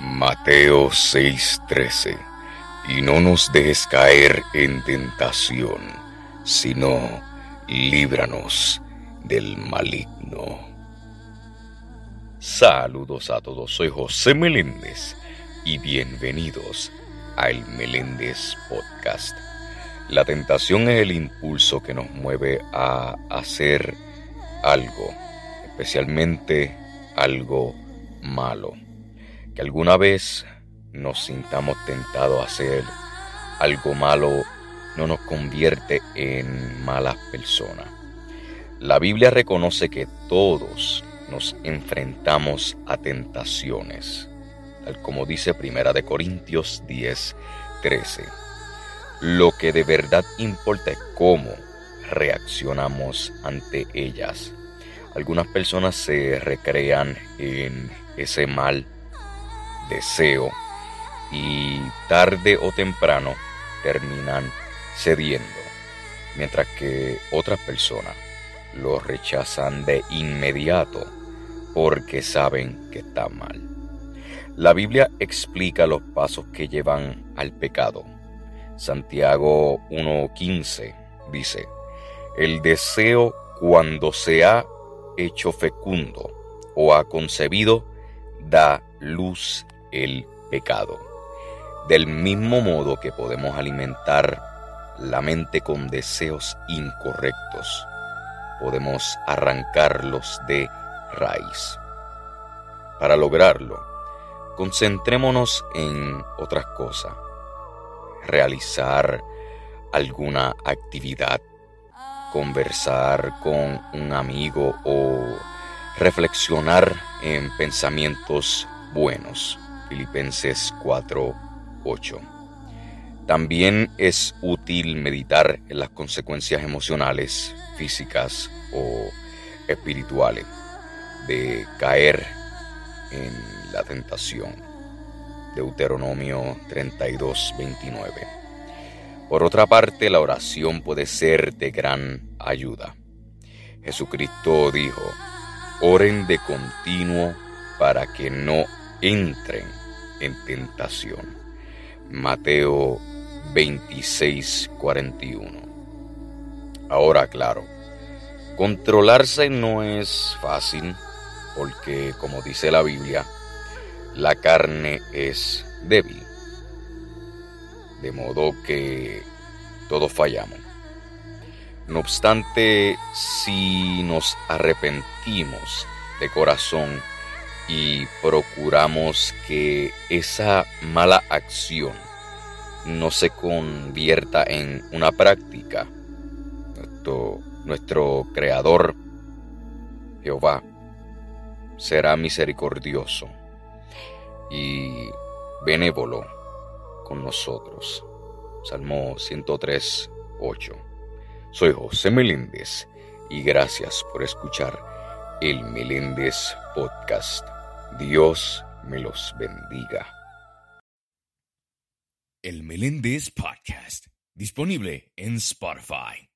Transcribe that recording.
Mateo 6:13 Y no nos dejes caer en tentación, sino líbranos del maligno. Saludos a todos, soy José Meléndez y bienvenidos a El Meléndez Podcast. La tentación es el impulso que nos mueve a hacer algo, especialmente algo malo que alguna vez nos sintamos tentados a hacer algo malo no nos convierte en malas personas. La Biblia reconoce que todos nos enfrentamos a tentaciones, tal como dice Primera de Corintios 10, 13. Lo que de verdad importa es cómo reaccionamos ante ellas. Algunas personas se recrean en ese mal deseo y tarde o temprano terminan cediendo, mientras que otras personas lo rechazan de inmediato porque saben que está mal. La Biblia explica los pasos que llevan al pecado. Santiago 1.15 dice, el deseo cuando se ha hecho fecundo o ha concebido da luz el pecado. Del mismo modo que podemos alimentar la mente con deseos incorrectos, podemos arrancarlos de raíz. Para lograrlo, concentrémonos en otras cosas. Realizar alguna actividad, conversar con un amigo o reflexionar en pensamientos buenos. Filipenses 4:8. También es útil meditar en las consecuencias emocionales, físicas o espirituales de caer en la tentación. Deuteronomio 32:29. Por otra parte, la oración puede ser de gran ayuda. Jesucristo dijo, oren de continuo para que no entren en tentación. Mateo 26, 41. Ahora, claro, controlarse no es fácil porque, como dice la Biblia, la carne es débil. De modo que todos fallamos. No obstante, si nos arrepentimos de corazón y procuramos que esa mala acción no se convierta en una práctica. Nuestro, Creador, Jehová, será misericordioso y benévolo con nosotros. Salmo 103, 8. Soy José Meléndez y gracias por escuchar el Meléndez Podcast. Dios me los bendiga. El Meléndez Podcast, disponible en Spotify.